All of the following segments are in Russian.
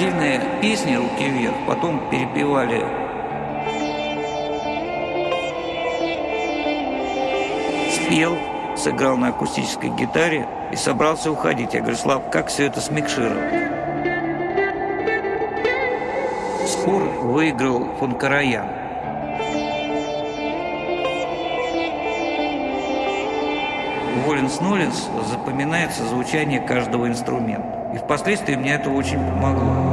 Отдельные песни «Руки вверх» потом перепевали спел, сыграл на акустической гитаре и собрался уходить. Я говорю, Слав, как все это смикшировать? Спор выиграл фон Караян. Воленс-Ноленс запоминается звучание каждого инструмента. И впоследствии мне это очень помогло.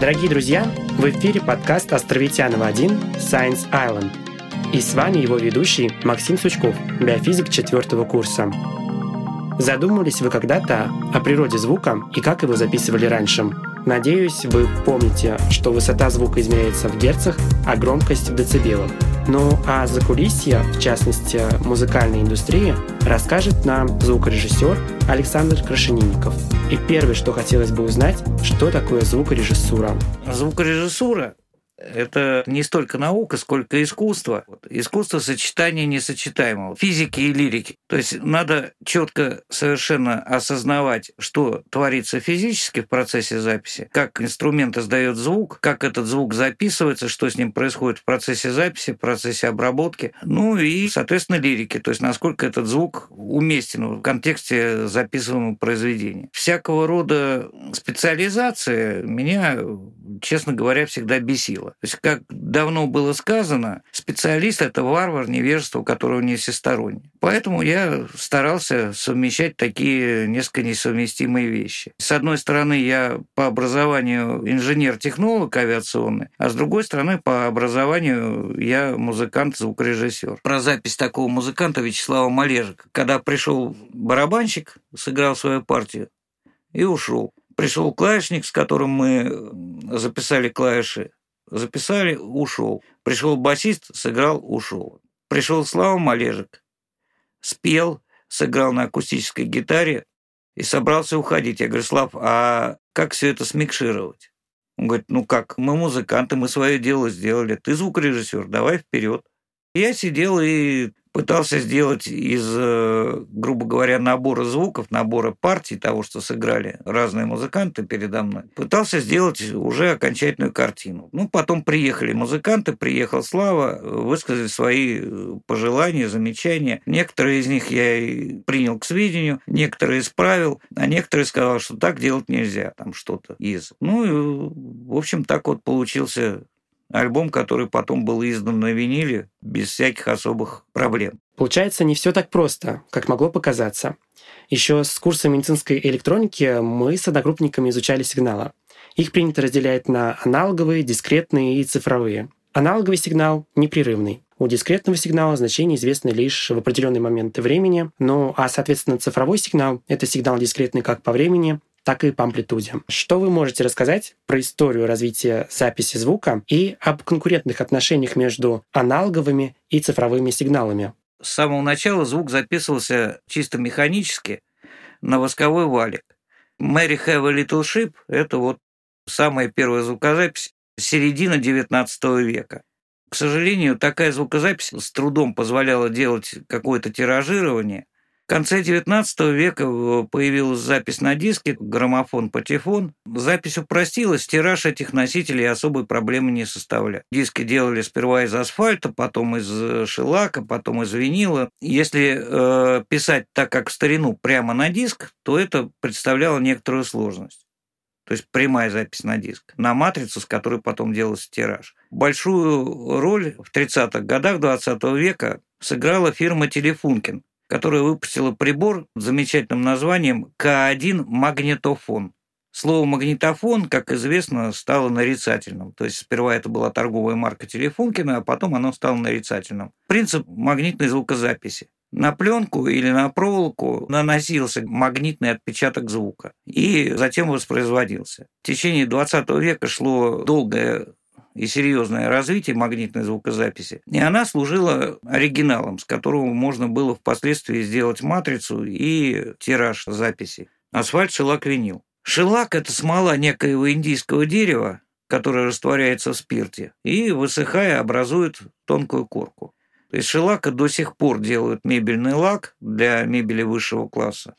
Дорогие друзья, в эфире подкаст Островитянова 1 Science Island. И с вами его ведущий Максим Сучков, биофизик четвертого курса. Задумывались вы когда-то о природе звука и как его записывали раньше? Надеюсь, вы помните, что высота звука измеряется в герцах, а громкость в децибелах. Ну а закулисье, в частности музыкальной индустрии, расскажет нам звукорежиссер Александр Крашенинников. И первое, что хотелось бы узнать, что такое звукорежиссура. Звукорежиссура это не столько наука, сколько искусство. Искусство сочетания несочетаемого, физики и лирики. То есть надо четко совершенно осознавать, что творится физически в процессе записи, как инструмент издает звук, как этот звук записывается, что с ним происходит в процессе записи, в процессе обработки. Ну и, соответственно, лирики, то есть насколько этот звук уместен в контексте записываемого произведения. Всякого рода специализация меня, честно говоря, всегда бесила дело. То есть, как давно было сказано, специалист – это варвар, невежество, которого не всесторонне. Поэтому я старался совмещать такие несколько несовместимые вещи. С одной стороны, я по образованию инженер-технолог авиационный, а с другой стороны, по образованию я музыкант-звукорежиссер. Про запись такого музыканта Вячеслава Малежика. Когда пришел барабанщик, сыграл свою партию и ушел. Пришел клавишник, с которым мы записали клавиши, Записали, ушел. Пришел басист, сыграл, ушел. Пришел Слава Малежик, спел, сыграл на акустической гитаре и собрался уходить. Я говорю, Слав, а как все это смикшировать? Он говорит, ну как, мы музыканты, мы свое дело сделали. Ты звукорежиссер, давай вперед. Я сидел и пытался сделать из, э, грубо говоря, набора звуков, набора партий того, что сыграли разные музыканты передо мной, пытался сделать уже окончательную картину. Ну, потом приехали музыканты, приехал Слава, высказали свои э, пожелания, замечания. Некоторые из них я и принял к сведению, некоторые исправил, а некоторые сказал, что так делать нельзя, там что-то из. Ну, и, в общем, так вот получился Альбом, который потом был издан на виниле без всяких особых проблем. Получается, не все так просто, как могло показаться. Еще с курса медицинской электроники мы с одногруппниками изучали сигналы. Их принято разделять на аналоговые, дискретные и цифровые. Аналоговый сигнал непрерывный. У дискретного сигнала значение известно лишь в определенные моменты времени, ну а, соответственно, цифровой сигнал — это сигнал дискретный как по времени, так и по амплитуде. Что вы можете рассказать про историю развития записи звука и об конкурентных отношениях между аналоговыми и цифровыми сигналами? С самого начала звук записывался чисто механически на восковой валик. Мэри Have a Little Ship – это вот самая первая звукозапись середины XIX века. К сожалению, такая звукозапись с трудом позволяла делать какое-то тиражирование – в конце XIX века э, появилась запись на диске, граммофон, патефон. Запись упростилась, тираж этих носителей особой проблемы не составлял. Диски делали сперва из асфальта, потом из э, шелака, потом из винила. Если э, писать так, как в старину, прямо на диск, то это представляло некоторую сложность. То есть прямая запись на диск, на матрицу, с которой потом делался тираж. Большую роль в 30-х годах 20 века сыграла фирма «Телефункин», которая выпустила прибор с замечательным названием К1 магнитофон. Слово магнитофон, как известно, стало нарицательным. То есть сперва это была торговая марка Телефункина, а потом оно стало нарицательным. Принцип магнитной звукозаписи. На пленку или на проволоку наносился магнитный отпечаток звука и затем воспроизводился. В течение 20 века шло долгое и серьезное развитие магнитной звукозаписи. И она служила оригиналом, с которого можно было впоследствии сделать матрицу и тираж записи. Асфальт, шелак, винил. Шелак – это смола некоего индийского дерева, который растворяется в спирте, и, высыхая, образует тонкую корку. Из шелака до сих пор делают мебельный лак для мебели высшего класса,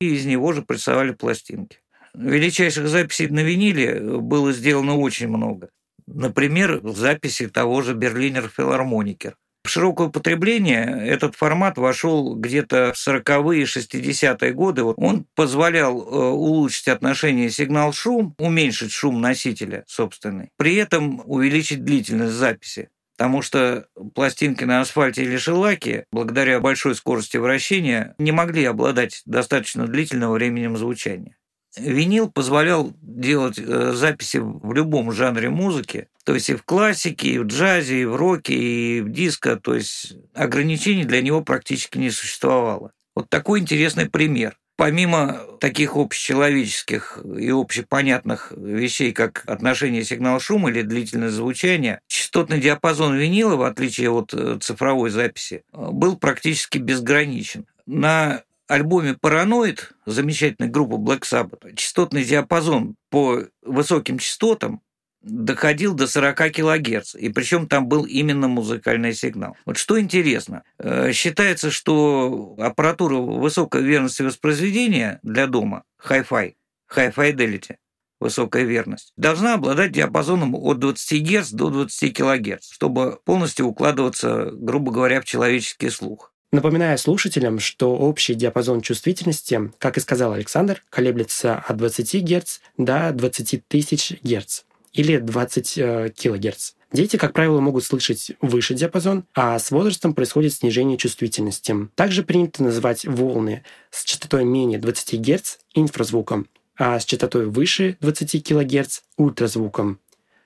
и из него же прессовали пластинки. Величайших записей на виниле было сделано очень много. Например, записи того же Берлинер Филармоникер. В широкое употребление этот формат вошел где-то в 40-е и 60-е годы. Он позволял э, улучшить отношение сигнал-шум, уменьшить шум носителя собственный, при этом увеличить длительность записи. Потому что пластинки на асфальте или шелаке, благодаря большой скорости вращения, не могли обладать достаточно длительным временем звучания. Винил позволял делать э, записи в любом жанре музыки, то есть и в классике, и в джазе, и в роке, и в диско, то есть ограничений для него практически не существовало. Вот такой интересный пример. Помимо таких общечеловеческих и общепонятных вещей, как отношение сигнал-шума или длительное звучание, частотный диапазон винила, в отличие от э, цифровой записи, был практически безграничен. На альбоме «Параноид» замечательной группы Black Sabbath частотный диапазон по высоким частотам доходил до 40 килогерц, и причем там был именно музыкальный сигнал. Вот что интересно, э, считается, что аппаратура высокой верности воспроизведения для дома, Hi-Fi, High Fidelity, высокая верность, должна обладать диапазоном от 20 Гц до 20 кГц, чтобы полностью укладываться, грубо говоря, в человеческий слух. Напоминаю слушателям, что общий диапазон чувствительности, как и сказал Александр, колеблется от 20 Гц до 20 тысяч Гц или 20 э, кГц. Дети, как правило, могут слышать выше диапазон, а с возрастом происходит снижение чувствительности. Также принято называть волны с частотой менее 20 Гц инфразвуком, а с частотой выше 20 кГц ультразвуком.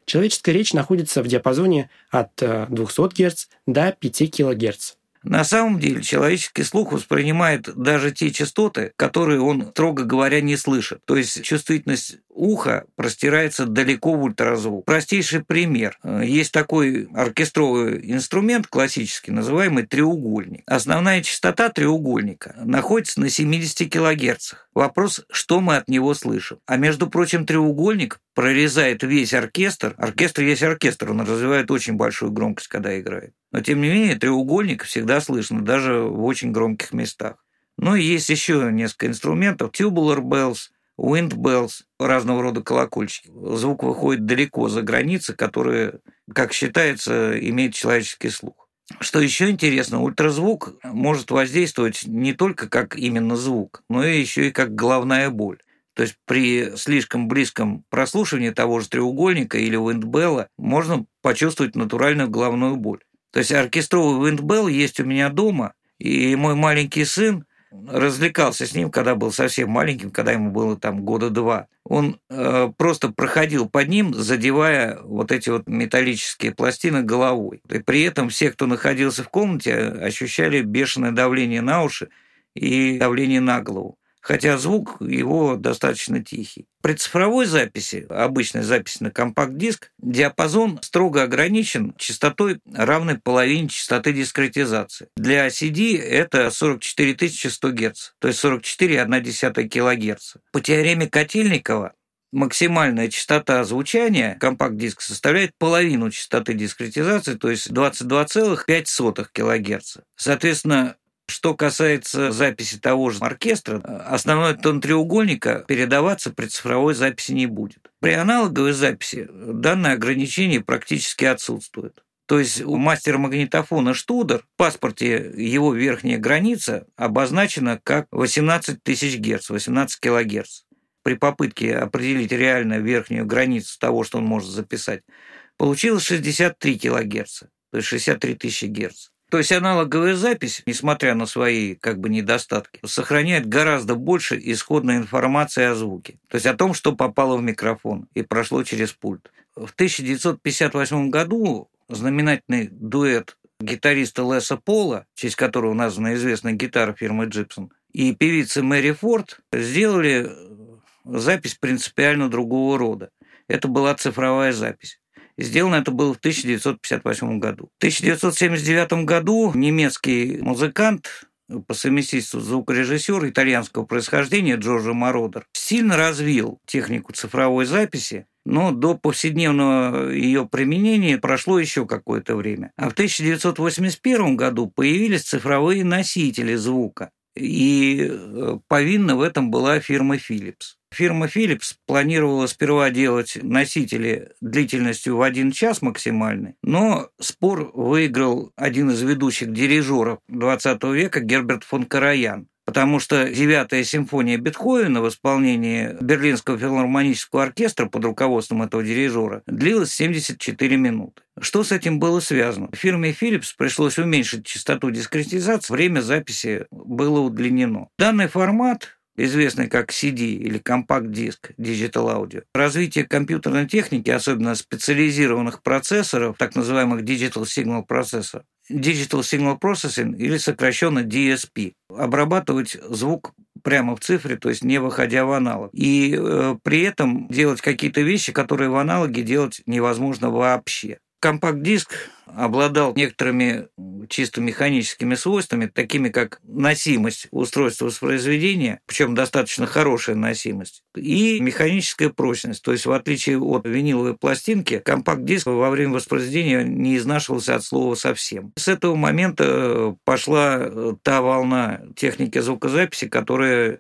Человеческая речь находится в диапазоне от 200 э, Гц до 5 кГц. На самом деле человеческий слух воспринимает даже те частоты, которые он, строго говоря, не слышит. То есть чувствительность уха простирается далеко в ультразвук. Простейший пример. Есть такой оркестровый инструмент классический, называемый треугольник. Основная частота треугольника находится на 70 кГц. Вопрос, что мы от него слышим. А между прочим, треугольник прорезает весь оркестр. Оркестр есть оркестр, он развивает очень большую громкость, когда играет. Но, тем не менее, треугольник всегда слышно, даже в очень громких местах. Ну и есть еще несколько инструментов. Tubular bells, wind bells, разного рода колокольчики. Звук выходит далеко за границы, которые, как считается, имеют человеческий слух. Что еще интересно, ультразвук может воздействовать не только как именно звук, но и еще и как головная боль. То есть при слишком близком прослушивании того же треугольника или виндбелла можно почувствовать натуральную головную боль. То есть оркестровый виндбелл есть у меня дома, и мой маленький сын развлекался с ним, когда был совсем маленьким, когда ему было там года два. Он э, просто проходил под ним, задевая вот эти вот металлические пластины головой. И при этом все, кто находился в комнате, ощущали бешеное давление на уши и давление на голову хотя звук его достаточно тихий. При цифровой записи, обычной записи на компакт-диск, диапазон строго ограничен частотой, равной половине частоты дискретизации. Для CD это 44 100 Гц, то есть 44,1 кГц. По теореме Котельникова максимальная частота звучания компакт-диска составляет половину частоты дискретизации, то есть 22,5 кГц. Соответственно, что касается записи того же оркестра, основной тон треугольника передаваться при цифровой записи не будет. При аналоговой записи данное ограничение практически отсутствует. То есть у мастера магнитофона Штудер в паспорте его верхняя граница обозначена как 18 тысяч Гц, 18 килогерц. При попытке определить реально верхнюю границу того, что он может записать, получилось 63 килогерца, то есть 63 тысячи Гц. То есть аналоговая запись, несмотря на свои как бы недостатки, сохраняет гораздо больше исходной информации о звуке. То есть о том, что попало в микрофон и прошло через пульт. В 1958 году знаменательный дуэт гитариста Леса Пола, в честь которого названа известная гитара фирмы Джипсон, и певицы Мэри Форд сделали запись принципиально другого рода. Это была цифровая запись. Сделано это было в 1958 году. В 1979 году немецкий музыкант по совместительству звукорежиссер итальянского происхождения Джорджо Мородер, сильно развил технику цифровой записи, но до повседневного ее применения прошло еще какое-то время. А в 1981 году появились цифровые носители звука. И э, повинна в этом была фирма Philips. Фирма Philips планировала сперва делать носители длительностью в один час максимальный, но спор выиграл один из ведущих дирижеров XX века Герберт фон Караян потому что девятая симфония Бетховена в исполнении Берлинского филармонического оркестра под руководством этого дирижера длилась 74 минуты. Что с этим было связано? Фирме Philips пришлось уменьшить частоту дискретизации, время записи было удлинено. Данный формат известный как CD или компакт-диск Digital Audio. Развитие компьютерной техники, особенно специализированных процессоров, так называемых Digital Signal Processor, Digital Signal Processing или сокращенно DSP. Обрабатывать звук прямо в цифре, то есть не выходя в аналог. И э, при этом делать какие-то вещи, которые в аналоге делать невозможно вообще. Компакт-диск обладал некоторыми чисто механическими свойствами, такими как носимость устройства воспроизведения, причем достаточно хорошая носимость, и механическая прочность. То есть, в отличие от виниловой пластинки, компакт-диск во время воспроизведения не изнашивался от слова совсем. С этого момента пошла та волна техники звукозаписи, которая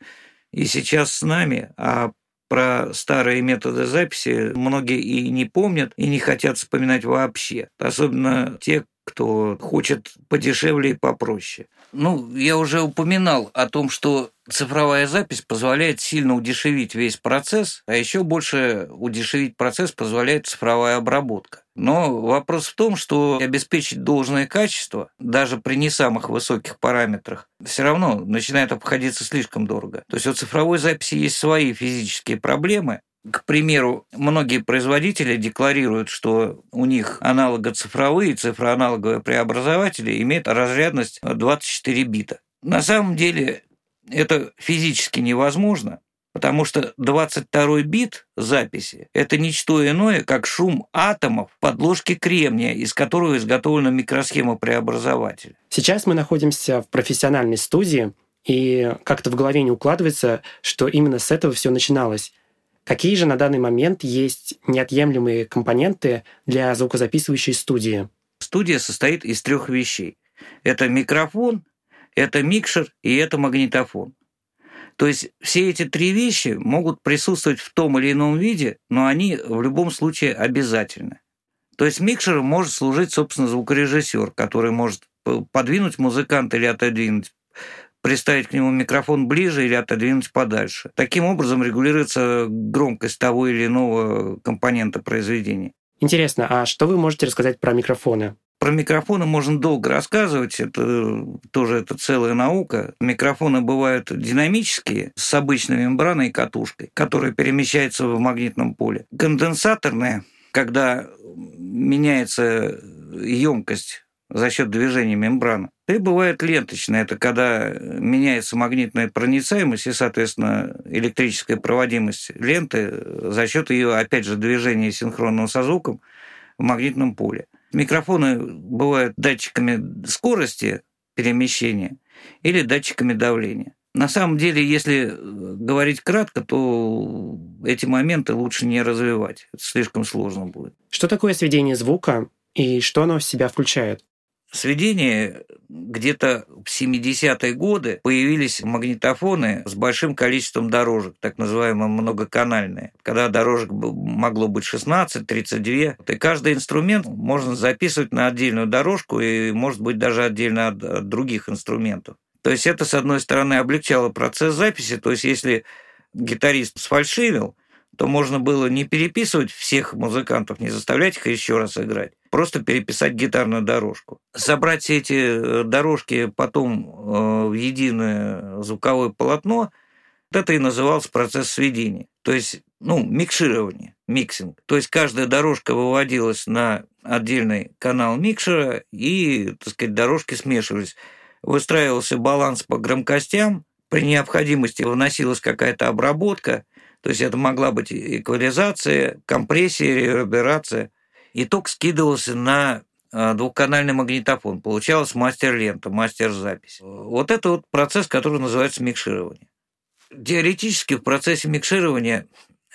и сейчас с нами, а про старые методы записи многие и не помнят, и не хотят вспоминать вообще. Особенно те, кто хочет подешевле и попроще. Ну, я уже упоминал о том, что цифровая запись позволяет сильно удешевить весь процесс, а еще больше удешевить процесс позволяет цифровая обработка. Но вопрос в том, что обеспечить должное качество, даже при не самых высоких параметрах, все равно начинает обходиться слишком дорого. То есть у цифровой записи есть свои физические проблемы, к примеру, многие производители декларируют, что у них аналогоцифровые, цифроаналоговые преобразователи имеют разрядность 24 бита. На самом деле это физически невозможно, потому что 22 бит записи – это ничто иное, как шум атомов подложки кремния, из которого изготовлена микросхема преобразователя. Сейчас мы находимся в профессиональной студии, и как-то в голове не укладывается, что именно с этого все начиналось. Какие же на данный момент есть неотъемлемые компоненты для звукозаписывающей студии? Студия состоит из трех вещей. Это микрофон, это микшер и это магнитофон. То есть все эти три вещи могут присутствовать в том или ином виде, но они в любом случае обязательны. То есть микшером может служить, собственно, звукорежиссер, который может подвинуть музыканта или отодвинуть, приставить к нему микрофон ближе или отодвинуть подальше. Таким образом регулируется громкость того или иного компонента произведения. Интересно, а что вы можете рассказать про микрофоны? Про микрофоны можно долго рассказывать, это тоже это целая наука. Микрофоны бывают динамические, с обычной мембраной и катушкой, которая перемещается в магнитном поле. Конденсаторные, когда меняется емкость за счет движения мембраны. И бывает ленточное, это когда меняется магнитная проницаемость и, соответственно, электрическая проводимость ленты за счет ее, опять же, движения синхронного со звуком в магнитном поле. Микрофоны бывают датчиками скорости перемещения или датчиками давления. На самом деле, если говорить кратко, то эти моменты лучше не развивать. Это слишком сложно будет. Что такое сведение звука и что оно в себя включает? Сведения где-то в 70-е годы появились магнитофоны с большим количеством дорожек, так называемые многоканальные, когда дорожек могло быть 16, 32. И каждый инструмент можно записывать на отдельную дорожку и может быть даже отдельно от других инструментов. То есть это, с одной стороны, облегчало процесс записи, то есть если гитарист сфальшивил, то можно было не переписывать всех музыкантов, не заставлять их еще раз играть, просто переписать гитарную дорожку. Собрать все эти э, дорожки потом э, в единое звуковое полотно, это и назывался процесс сведения. То есть, ну, микширование, mixing. То есть каждая дорожка выводилась на отдельный канал микшера, и, так сказать, дорожки смешивались. Выстраивался баланс по громкостям, при необходимости вносилась какая-то обработка, то есть это могла быть эквализация, компрессия, реверберация. Итог скидывался на э, двухканальный магнитофон, получалась мастер-лента, мастер-запись. Вот это вот процесс, который называется микширование. Теоретически в процессе микширования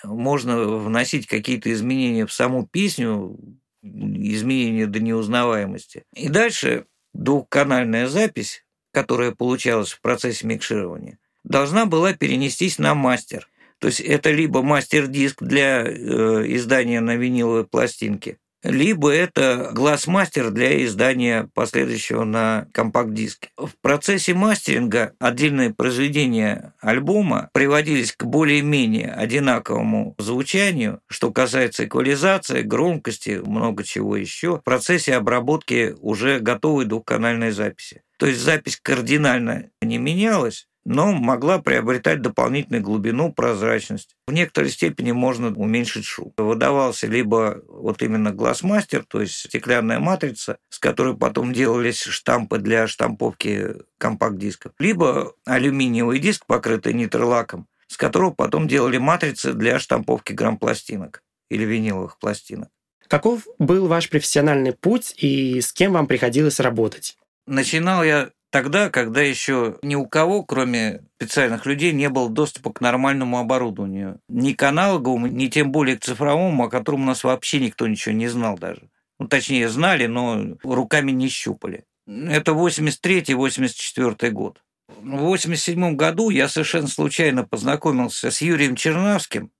можно вносить какие-то изменения в саму песню, изменения до неузнаваемости. И дальше двухканальная запись, которая получалась в процессе микширования, должна была перенестись на мастер. То есть это либо мастер-диск для э, издания на виниловой пластинке, либо это глаз-мастер для издания последующего на компакт-диске. В процессе мастеринга отдельные произведения альбома приводились к более-менее одинаковому звучанию, что касается эквализации, громкости, много чего еще, в процессе обработки уже готовой двухканальной записи. То есть запись кардинально не менялась, но могла приобретать дополнительную глубину, прозрачность. В некоторой степени можно уменьшить шум. Выдавался либо вот именно глазмастер, то есть стеклянная матрица, с которой потом делались штампы для штамповки компакт-дисков, либо алюминиевый диск, покрытый нитролаком, с которого потом делали матрицы для штамповки грамм-пластинок или виниловых пластинок. Каков был ваш профессиональный путь и с кем вам приходилось работать? Начинал я тогда, когда еще ни у кого, кроме специальных людей, не было доступа к нормальному оборудованию. Ни к аналоговому, ни тем более к цифровому, о котором у нас вообще никто ничего не знал даже. Ну, точнее, знали, но руками не щупали. Это 83-84 год. В 87 году я совершенно случайно познакомился с Юрием Чернавским,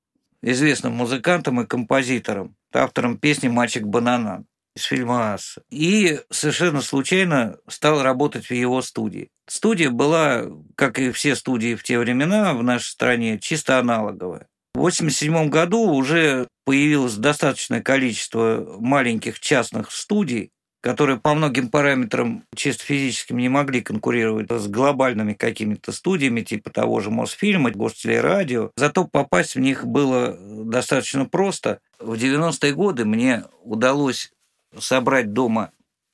известным музыкантом и композитором, автором песни «Мальчик Бананан» из фильма «Асса». И совершенно случайно стал работать в его студии. Студия была, как и все студии в те времена в нашей стране, чисто аналоговая. В 1987 году уже появилось достаточное количество маленьких частных студий, которые по многим параметрам чисто физическим не могли конкурировать с глобальными какими-то студиями, типа того же Мосфильма, Гостелерадио. Зато попасть в них было достаточно просто. В 90-е годы мне удалось собрать дома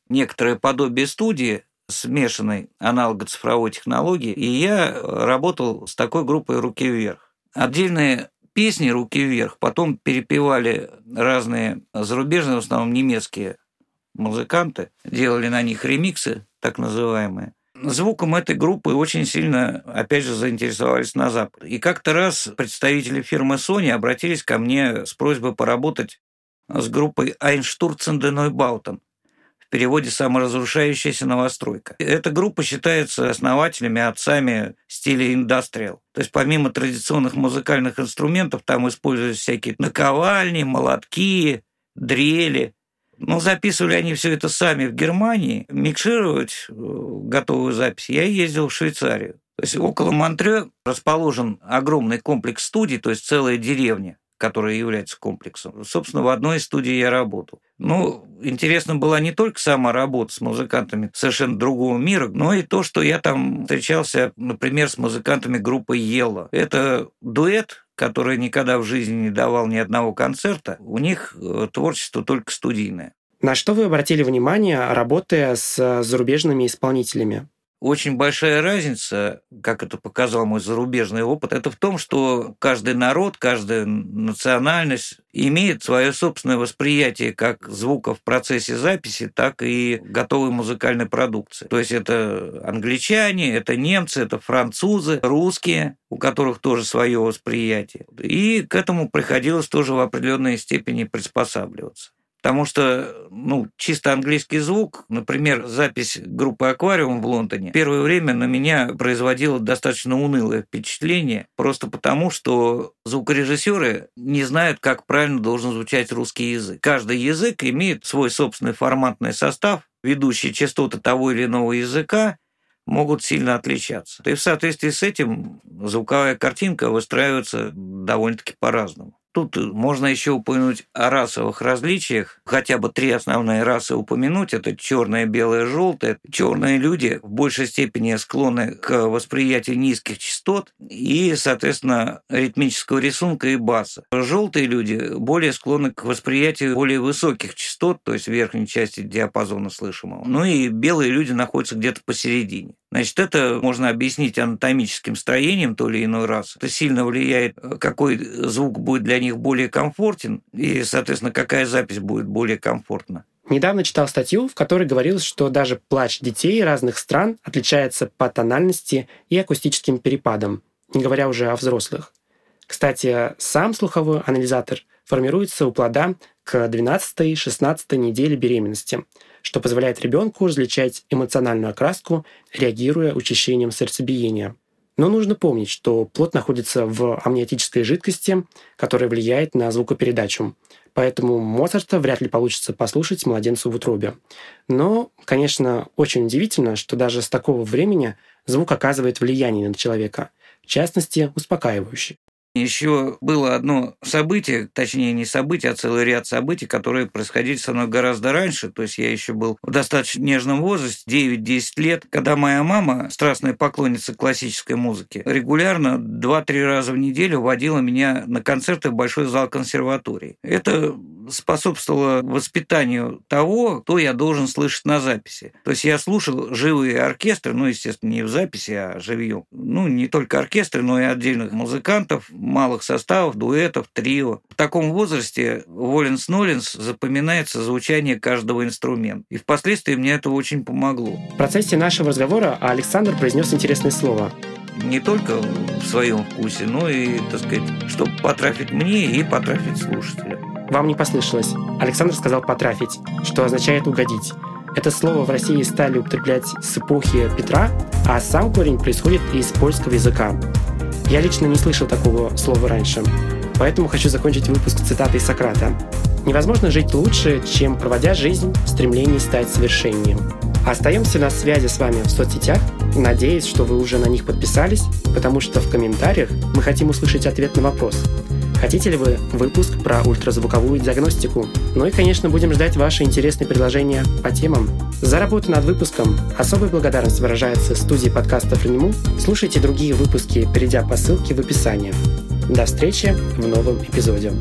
некоторое подобие студии, смешанной аналого-цифровой технологии, и я работал с такой группой «Руки вверх». Отдельные песни «Руки вверх» потом перепевали разные зарубежные, в основном немецкие музыканты, делали на них ремиксы, так называемые. Звуком этой группы очень сильно, опять же, заинтересовались на Западе. И как-то раз представители фирмы Sony обратились ко мне с просьбой поработать с группой de Neubauten, в переводе «саморазрушающаяся новостройка». Эта группа считается основателями, отцами стиля индастриал. То есть помимо традиционных музыкальных инструментов там используют всякие наковальни, молотки, дрели. Но записывали они все это сами в Германии. Микшировать э, готовую запись я ездил в Швейцарию. То есть около Монтре расположен огромный комплекс студий, то есть целая деревня которая является комплексом. Собственно, в одной из студий я работал. Ну, интересно была не только сама работа с музыкантами совершенно другого мира, но и то, что я там встречался, например, с музыкантами группы Ела. Это дуэт, который никогда в жизни не давал ни одного концерта. У них э, творчество только студийное. На что вы обратили внимание, работая с зарубежными исполнителями? Очень большая разница, как это показал мой зарубежный опыт, это в том, что каждый народ, каждая национальность имеет свое собственное восприятие как звука в процессе записи, так и готовой музыкальной продукции. То есть это англичане, это немцы, это французы, русские, у которых тоже свое восприятие. И к этому приходилось тоже в определенной степени приспосабливаться. Потому что, ну, чисто английский звук, например, запись группы «Аквариум» в Лондоне, первое время на меня производила достаточно унылое впечатление, просто потому, что звукорежиссеры не знают, как правильно должен звучать русский язык. Каждый язык имеет свой собственный форматный состав, ведущие частоты того или иного языка могут сильно отличаться. И в соответствии с этим звуковая картинка выстраивается довольно-таки по-разному. Тут можно еще упомянуть о расовых различиях. Хотя бы три основные расы упомянуть. Это черное, белое, желтое. Черные люди в большей степени склонны к восприятию низких частот и, соответственно, ритмического рисунка и баса. Желтые люди более склонны к восприятию более высоких частот, то есть верхней части диапазона слышимого. Ну и белые люди находятся где-то посередине. Значит, это можно объяснить анатомическим строением той или иной расы. Это сильно влияет, какой звук будет для них более комфортен, и, соответственно, какая запись будет более комфортна. Недавно читал статью, в которой говорилось, что даже плач детей разных стран отличается по тональности и акустическим перепадам, не говоря уже о взрослых. Кстати, сам слуховой анализатор формируется у плода к 12-16 неделе беременности, что позволяет ребенку различать эмоциональную окраску, реагируя учащением сердцебиения. Но нужно помнить, что плод находится в амниотической жидкости, которая влияет на звукопередачу. Поэтому Моцарта вряд ли получится послушать младенцу в утробе. Но, конечно, очень удивительно, что даже с такого времени звук оказывает влияние на человека, в частности, успокаивающий. Еще было одно событие, точнее не событие, а целый ряд событий, которые происходили со мной гораздо раньше. То есть я еще был в достаточно нежном возрасте, 9-10 лет, когда моя мама, страстная поклонница классической музыки, регулярно 2-3 раза в неделю водила меня на концерты в большой зал консерватории. Это способствовало воспитанию того, кто я должен слышать на записи. То есть я слушал живые оркестры, ну, естественно, не в записи, а живьем. Ну, не только оркестры, но и отдельных музыкантов, малых составов, дуэтов, трио. В таком возрасте Воленс-Ноленс запоминается звучание каждого инструмента. И впоследствии мне это очень помогло. В процессе нашего разговора Александр произнес интересное слово не только в своем вкусе, но и, так сказать, чтобы потрафить мне и потрафить слушателя. Вам не послышалось. Александр сказал «потрафить», что означает «угодить». Это слово в России стали употреблять с эпохи Петра, а сам корень происходит из польского языка. Я лично не слышал такого слова раньше, поэтому хочу закончить выпуск цитатой Сократа. «Невозможно жить лучше, чем проводя жизнь в стремлении стать совершеннее». Остаемся на связи с вами в соцсетях. Надеюсь, что вы уже на них подписались, потому что в комментариях мы хотим услышать ответ на вопрос. Хотите ли вы выпуск про ультразвуковую диагностику? Ну и, конечно, будем ждать ваши интересные предложения по темам. За работу над выпуском особая благодарность выражается студии подкастов «Рениму». Слушайте другие выпуски, перейдя по ссылке в описании. До встречи в новом эпизоде.